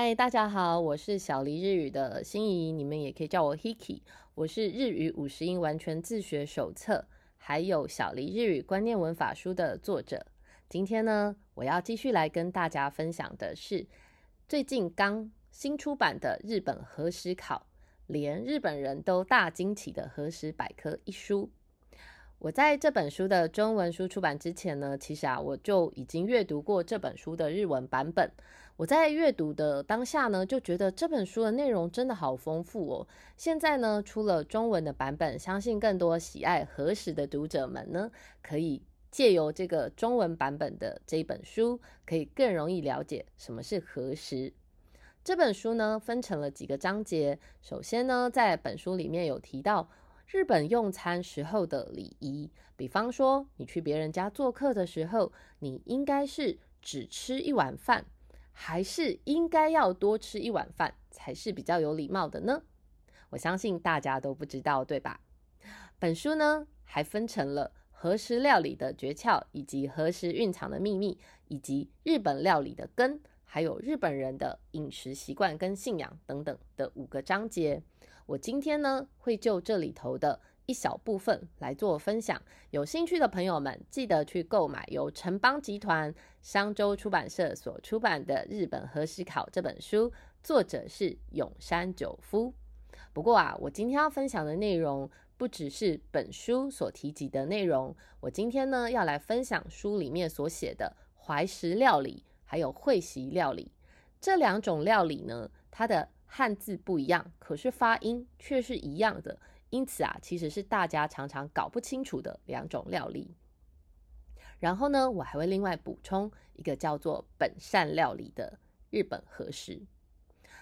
嗨，大家好，我是小黎日语的心仪，你们也可以叫我 Hiki。我是日语五十音完全自学手册，还有小黎日语观念文法书的作者。今天呢，我要继续来跟大家分享的是最近刚新出版的日本何时考，连日本人都大惊奇的何时百科一书。我在这本书的中文书出版之前呢，其实啊，我就已经阅读过这本书的日文版本。我在阅读的当下呢，就觉得这本书的内容真的好丰富哦。现在呢，出了中文的版本，相信更多喜爱和史的读者们呢，可以借由这个中文版本的这一本书，可以更容易了解什么是和史。这本书呢，分成了几个章节。首先呢，在本书里面有提到日本用餐时候的礼仪，比方说你去别人家做客的时候，你应该是只吃一碗饭。还是应该要多吃一碗饭才是比较有礼貌的呢？我相信大家都不知道，对吧？本书呢还分成了何时料理的诀窍，以及何时蕴藏的秘密，以及日本料理的根，还有日本人的饮食习惯跟信仰等等的五个章节。我今天呢会就这里头的。一小部分来做分享，有兴趣的朋友们记得去购买由城邦集团商周出版社所出版的《日本和史考》这本书，作者是永山久夫。不过啊，我今天要分享的内容不只是本书所提及的内容，我今天呢要来分享书里面所写的怀石料理，还有会席料理这两种料理呢，它的汉字不一样，可是发音却是一样的。因此啊，其实是大家常常搞不清楚的两种料理。然后呢，我还会另外补充一个叫做本善料理的日本和食。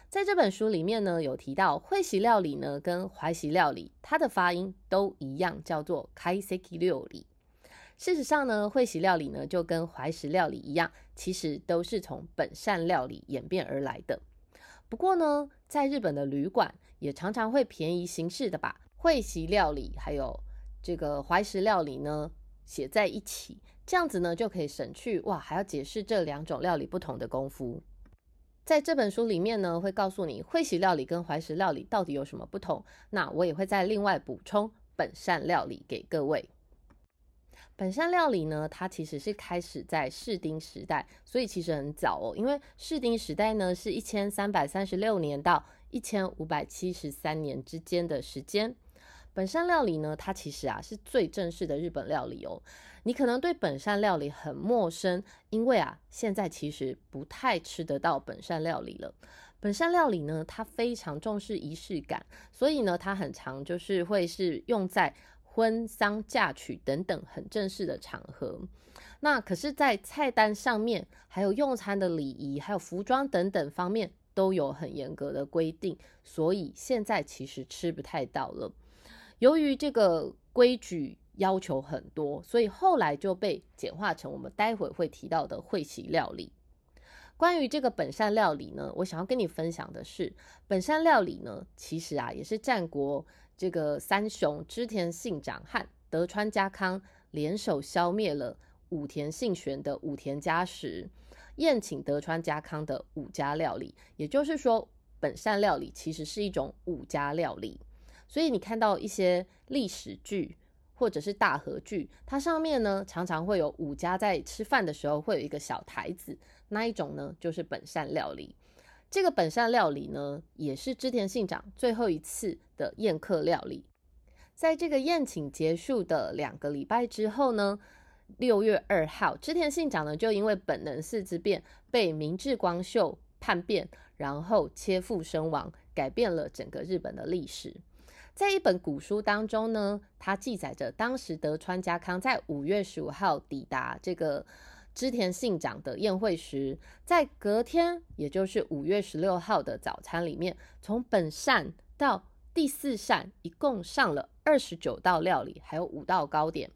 在这本书里面呢，有提到会席料理呢跟怀席料理，它的发音都一样，叫做开 seki 料理。事实上呢，会席料理呢就跟怀石料理一样，其实都是从本善料理演变而来的。不过呢，在日本的旅馆也常常会便宜行事的把。会席料理还有这个怀石料理呢，写在一起，这样子呢就可以省去哇，还要解释这两种料理不同的功夫。在这本书里面呢，会告诉你会席料理跟怀石料理到底有什么不同。那我也会再另外补充本善料理给各位。本善料理呢，它其实是开始在士丁时代，所以其实很早哦，因为士丁时代呢是一千三百三十六年到一千五百七十三年之间的时间。本山料理呢，它其实啊是最正式的日本料理哦。你可能对本山料理很陌生，因为啊现在其实不太吃得到本山料理了。本山料理呢，它非常重视仪式感，所以呢它很常就是会是用在婚丧嫁娶等等很正式的场合。那可是，在菜单上面，还有用餐的礼仪，还有服装等等方面都有很严格的规定，所以现在其实吃不太到了。由于这个规矩要求很多，所以后来就被简化成我们待会会提到的会席料理。关于这个本善料理呢，我想要跟你分享的是，本善料理呢，其实啊也是战国这个三雄织田信长和德川家康联手消灭了武田信玄的武田家时，宴请德川家康的武家料理。也就是说，本善料理其实是一种武家料理。所以你看到一些历史剧或者是大和剧，它上面呢常常会有武家在吃饭的时候会有一个小台子，那一种呢就是本善料理。这个本善料理呢，也是织田信长最后一次的宴客料理。在这个宴请结束的两个礼拜之后呢，六月二号，织田信长呢就因为本能寺之变被明智光秀叛变，然后切腹身亡，改变了整个日本的历史。在一本古书当中呢，它记载着当时德川家康在五月十五号抵达这个织田信长的宴会时，在隔天，也就是五月十六号的早餐里面，从本膳到第四膳，一共上了二十九道料理，还有五道糕点。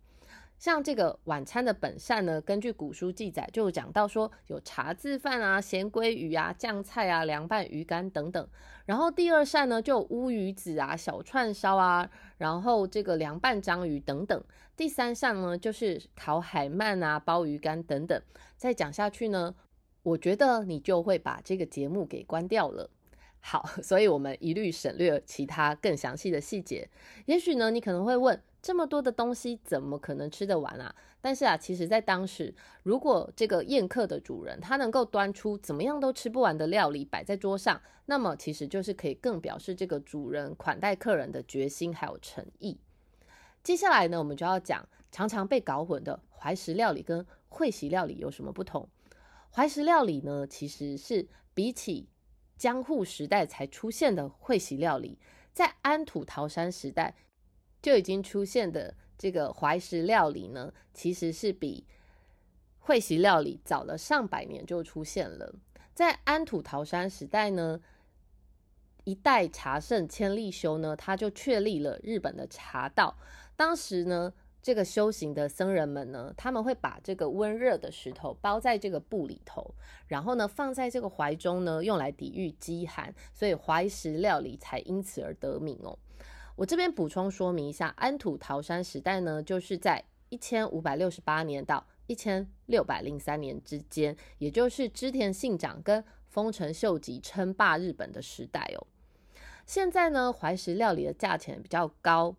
像这个晚餐的本膳呢，根据古书记载，就讲到说有茶渍饭啊、咸鲑鱼啊、酱菜啊、凉拌鱼干等等。然后第二善呢，就乌鱼子啊、小串烧啊，然后这个凉拌章鱼等等。第三善呢，就是烤海鳗啊、鲍鱼干等等。再讲下去呢，我觉得你就会把这个节目给关掉了。好，所以我们一律省略其他更详细的细节。也许呢，你可能会问，这么多的东西怎么可能吃得完啊？但是啊，其实在当时，如果这个宴客的主人他能够端出怎么样都吃不完的料理摆在桌上，那么其实就是可以更表示这个主人款待客人的决心还有诚意。接下来呢，我们就要讲常常被搞混的怀石料理跟会席料理有什么不同。怀石料理呢，其实是比起江户时代才出现的会席料理，在安土桃山时代就已经出现的这个怀石料理呢，其实是比会席料理早了上百年就出现了。在安土桃山时代呢，一代茶圣千利休呢，他就确立了日本的茶道。当时呢。这个修行的僧人们呢，他们会把这个温热的石头包在这个布里头，然后呢放在这个怀中呢，用来抵御饥寒，所以怀石料理才因此而得名哦。我这边补充说明一下，安土桃山时代呢，就是在一千五百六十八年到一千六百零三年之间，也就是织田信长跟丰臣秀吉称霸日本的时代哦。现在呢，怀石料理的价钱比较高，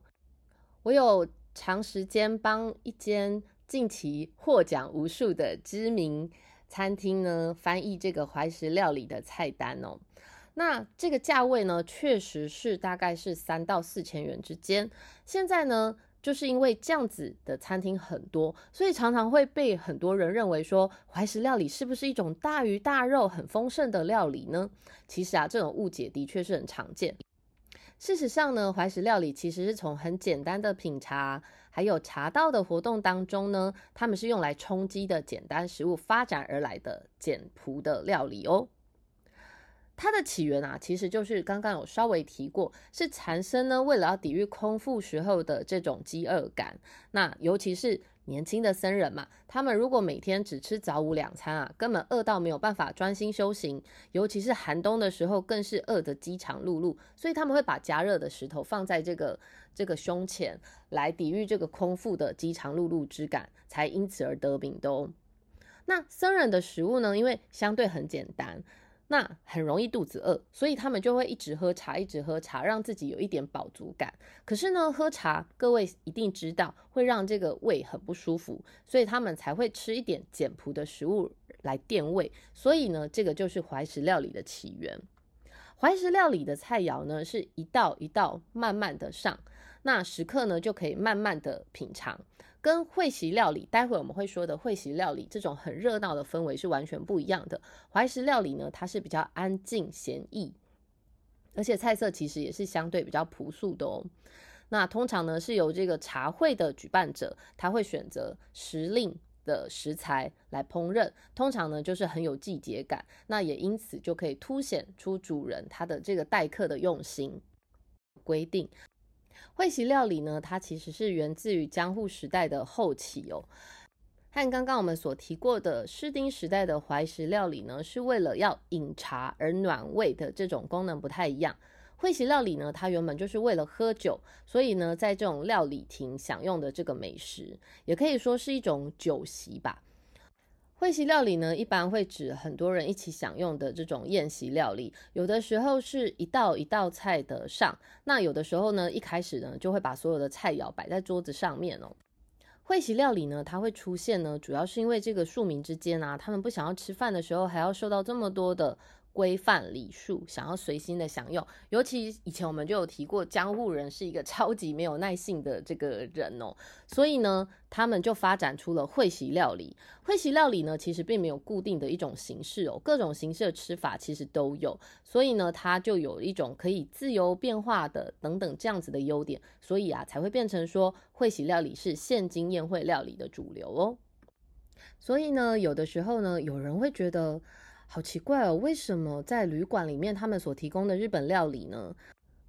我有。长时间帮一间近期获奖无数的知名餐厅呢翻译这个怀石料理的菜单哦，那这个价位呢确实是大概是三到四千元之间。现在呢，就是因为这样子的餐厅很多，所以常常会被很多人认为说怀石料理是不是一种大鱼大肉很丰盛的料理呢？其实啊，这种误解的确是很常见。事实上呢，怀石料理其实是从很简单的品茶，还有茶道的活动当中呢，他们是用来充饥的简单食物发展而来的简朴的料理哦。它的起源啊，其实就是刚刚有稍微提过，是禅僧呢为了要抵御空腹时候的这种饥饿感，那尤其是。年轻的僧人嘛，他们如果每天只吃早午两餐啊，根本饿到没有办法专心修行。尤其是寒冬的时候，更是饿得饥肠辘辘。所以他们会把加热的石头放在这个这个胸前，来抵御这个空腹的饥肠辘辘之感，才因此而得名的哦。那僧人的食物呢，因为相对很简单。那很容易肚子饿，所以他们就会一直喝茶，一直喝茶，让自己有一点饱足感。可是呢，喝茶各位一定知道会让这个胃很不舒服，所以他们才会吃一点简朴的食物来垫胃。所以呢，这个就是怀石料理的起源。怀石料理的菜肴呢，是一道一道慢慢的上，那食客呢就可以慢慢的品尝。跟会席料理，待会我们会说的会席料理这种很热闹的氛围是完全不一样的。怀石料理呢，它是比较安静闲逸，而且菜色其实也是相对比较朴素的哦。那通常呢是由这个茶会的举办者，他会选择时令的食材来烹饪，通常呢就是很有季节感，那也因此就可以凸显出主人他的这个待客的用心规定。会席料理呢，它其实是源自于江户时代的后期哦，和刚刚我们所提过的室町时代的怀石料理呢，是为了要饮茶而暖胃的这种功能不太一样。会席料理呢，它原本就是为了喝酒，所以呢，在这种料理厅享用的这个美食，也可以说是一种酒席吧。会席料理呢，一般会指很多人一起享用的这种宴席料理，有的时候是一道一道菜的上，那有的时候呢，一开始呢就会把所有的菜肴摆在桌子上面哦。会席料理呢，它会出现呢，主要是因为这个庶民之间啊，他们不想要吃饭的时候还要受到这么多的。规范礼数，想要随心的享用，尤其以前我们就有提过，江户人是一个超级没有耐性的这个人哦，所以呢，他们就发展出了会席料理。会席料理呢，其实并没有固定的一种形式哦，各种形式的吃法其实都有，所以呢，它就有一种可以自由变化的等等这样子的优点，所以啊，才会变成说会席料理是现今宴会料理的主流哦。所以呢，有的时候呢，有人会觉得。好奇怪哦，为什么在旅馆里面他们所提供的日本料理呢？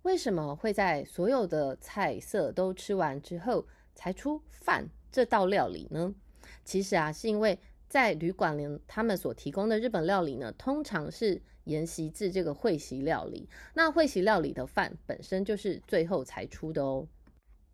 为什么会在所有的菜色都吃完之后才出饭这道料理呢？其实啊，是因为在旅馆里他们所提供的日本料理呢，通常是沿袭自这个会席料理。那会席料理的饭本身就是最后才出的哦。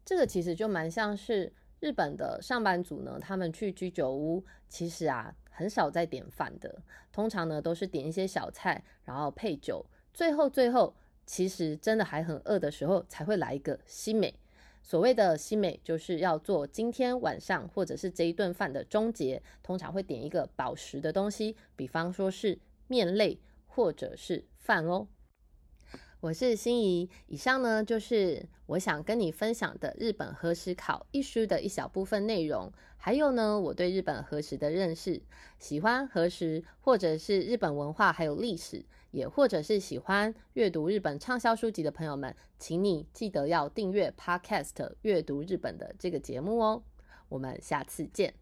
这个其实就蛮像是日本的上班族呢，他们去居酒屋，其实啊。很少在点饭的，通常呢都是点一些小菜，然后配酒，最后最后其实真的还很饿的时候才会来一个西美。所谓的西美就是要做今天晚上或者是这一顿饭的终结，通常会点一个饱食的东西，比方说是面类或者是饭哦。我是心怡，以上呢就是我想跟你分享的日本何时考一书的一小部分内容，还有呢我对日本何时的认识。喜欢何时或者是日本文化还有历史，也或者是喜欢阅读日本畅销书籍的朋友们，请你记得要订阅 Podcast 阅读日本的这个节目哦。我们下次见。